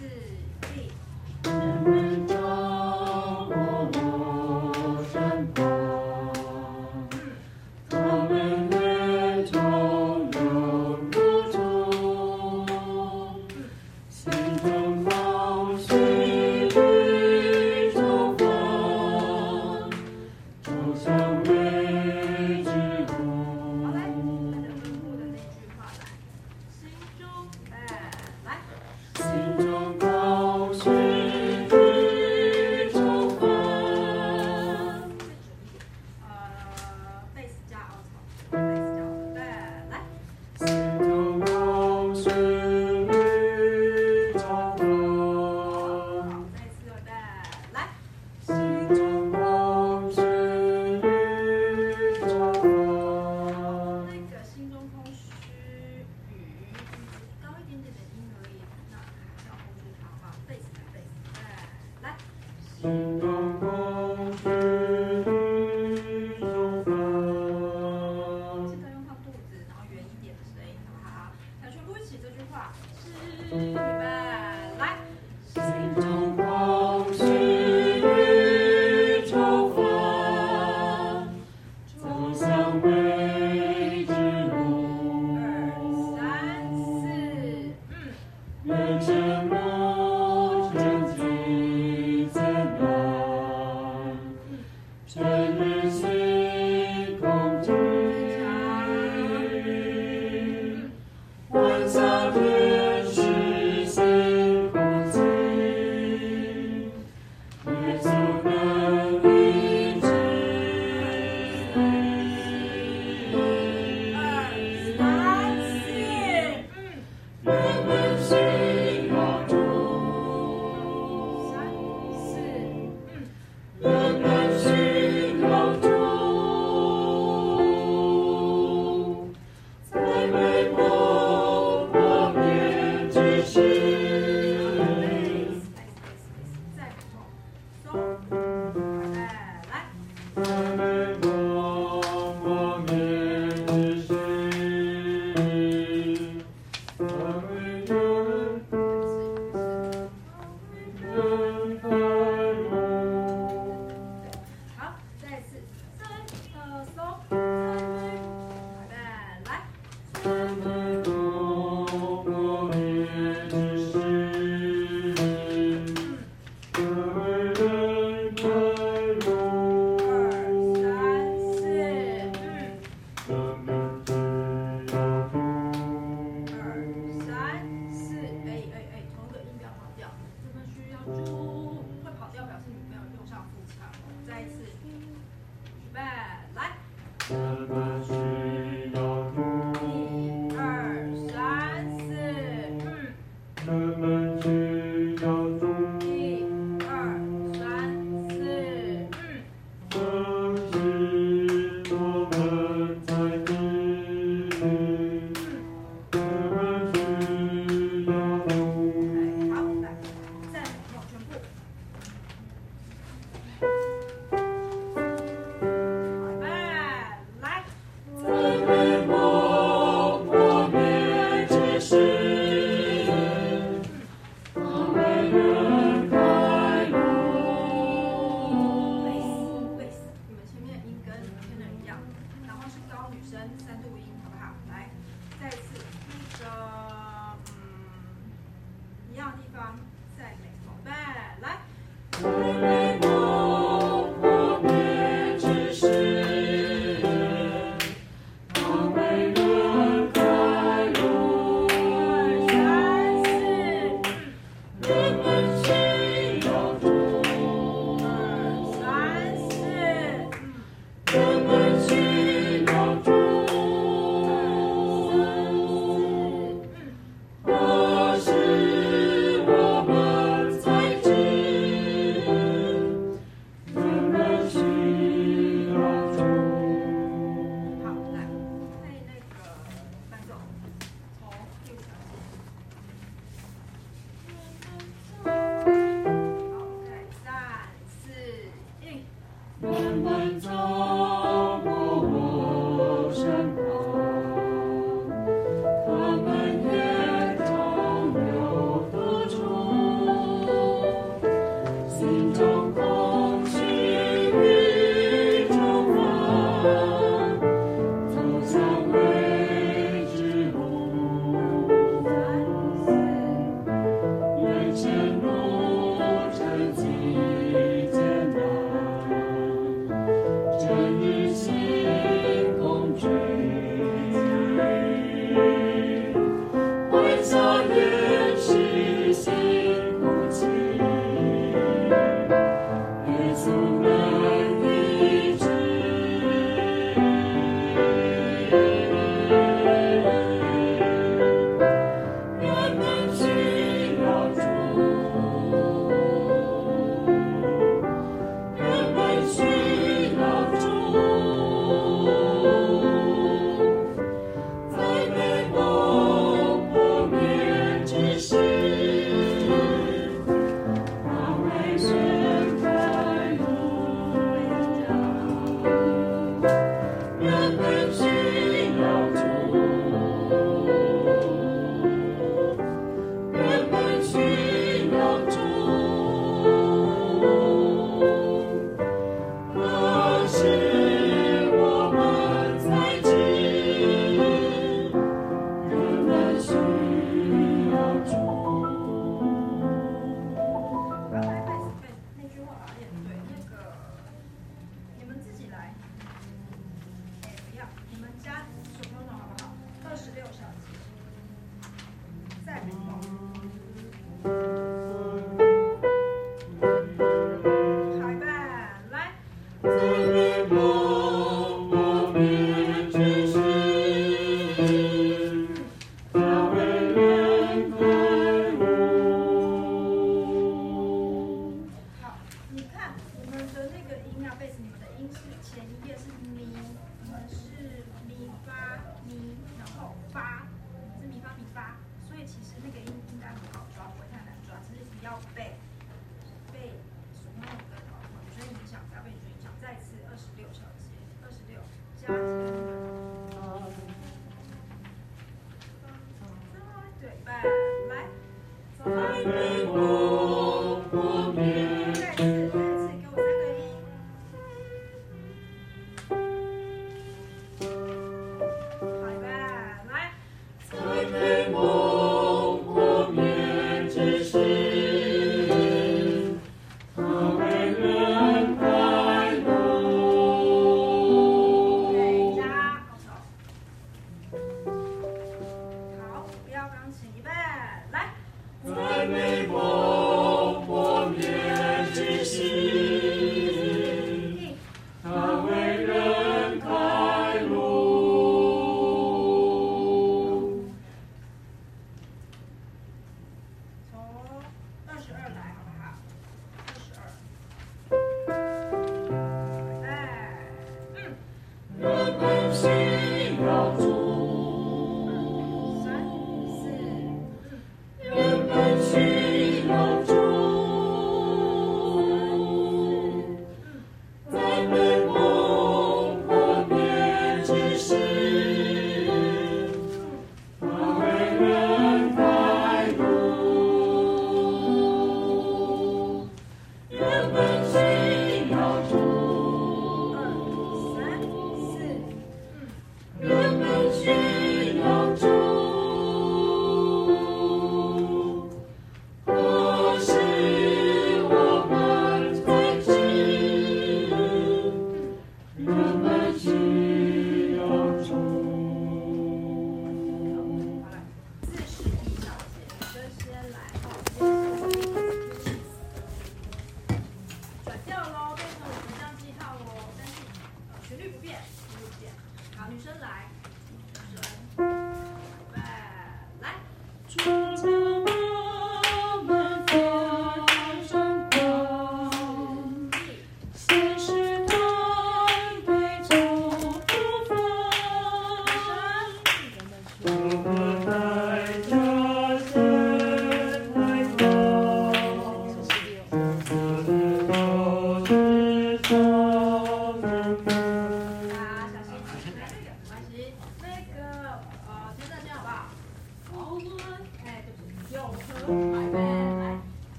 是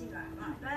进来，啊，对，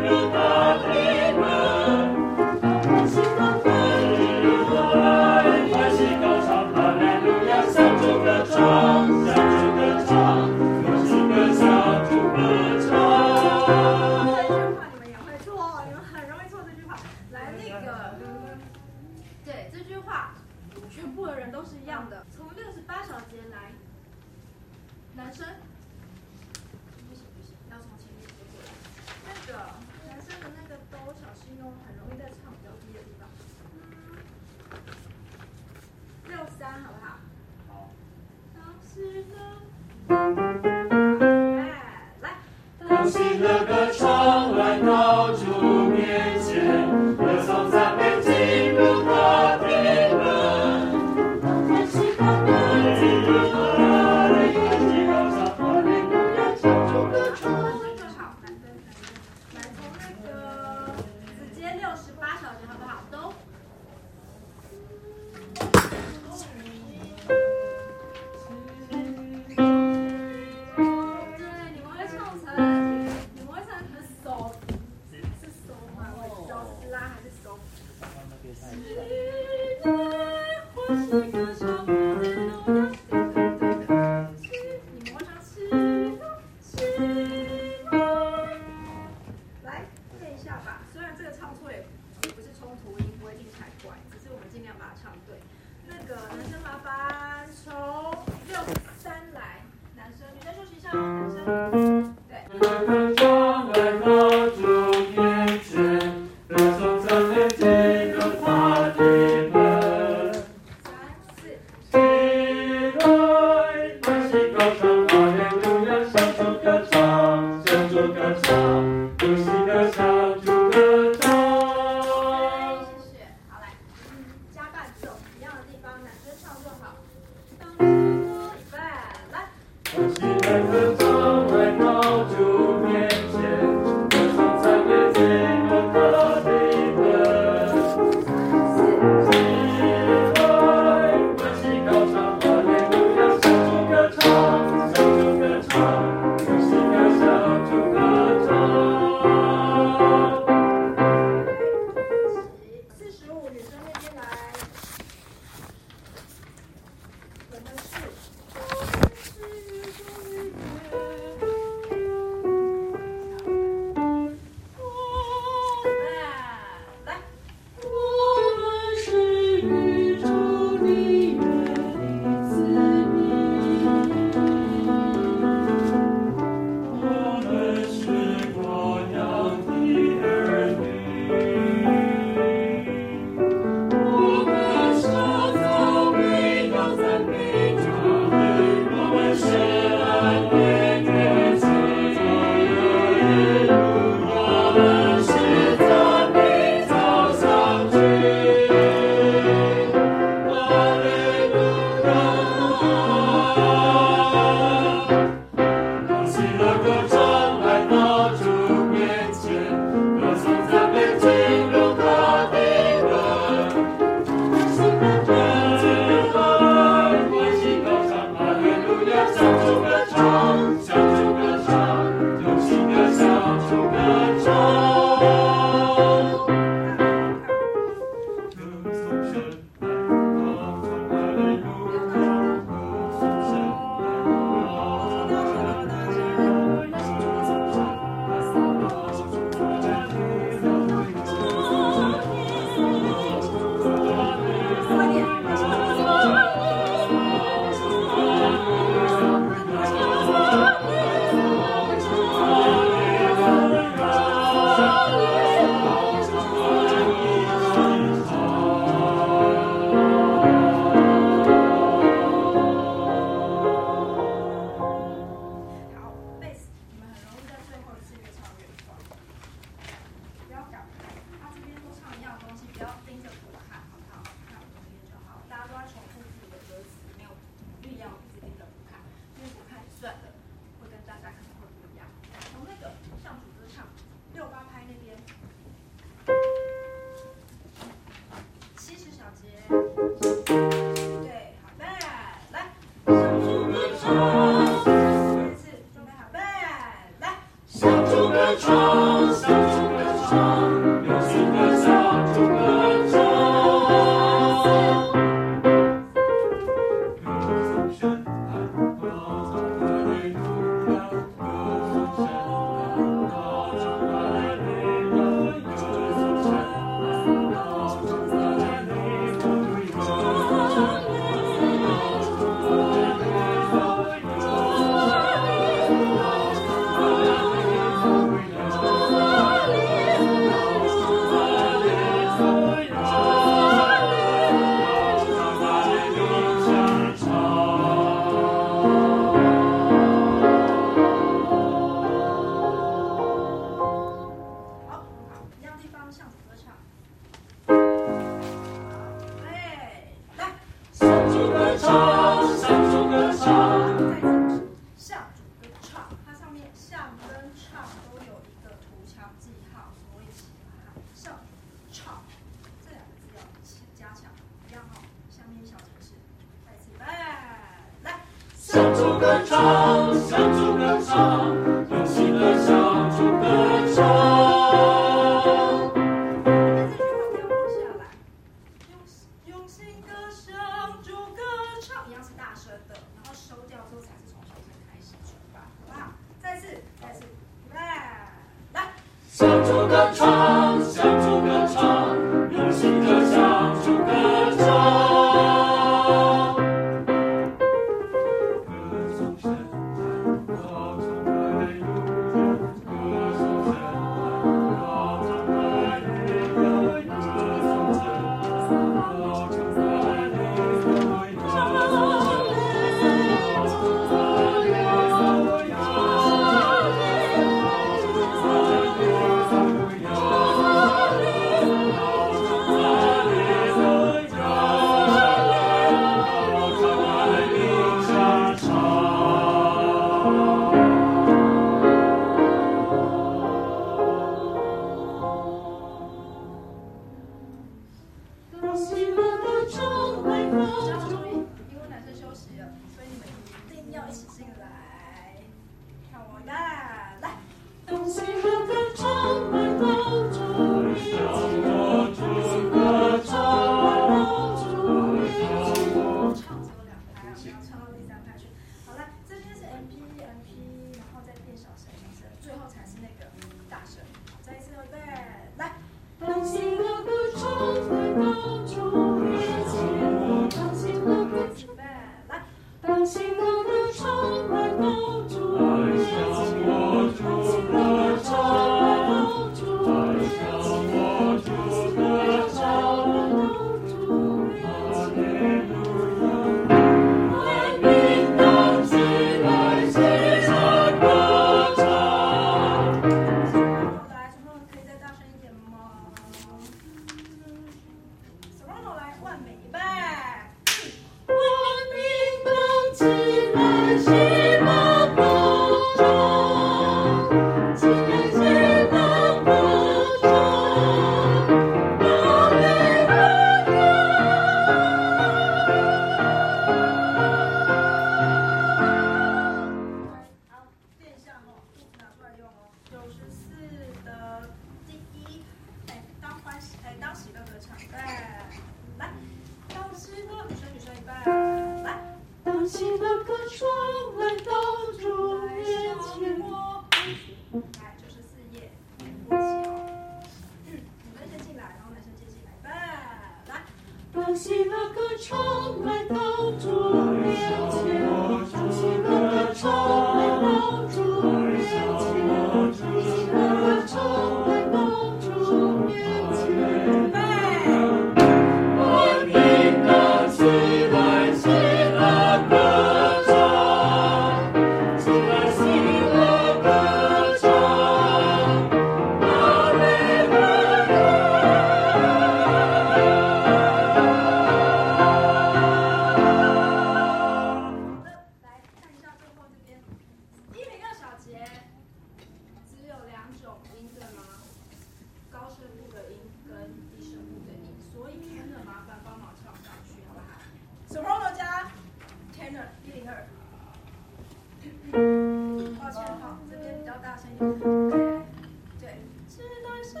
Super,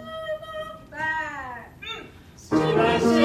super. Mm.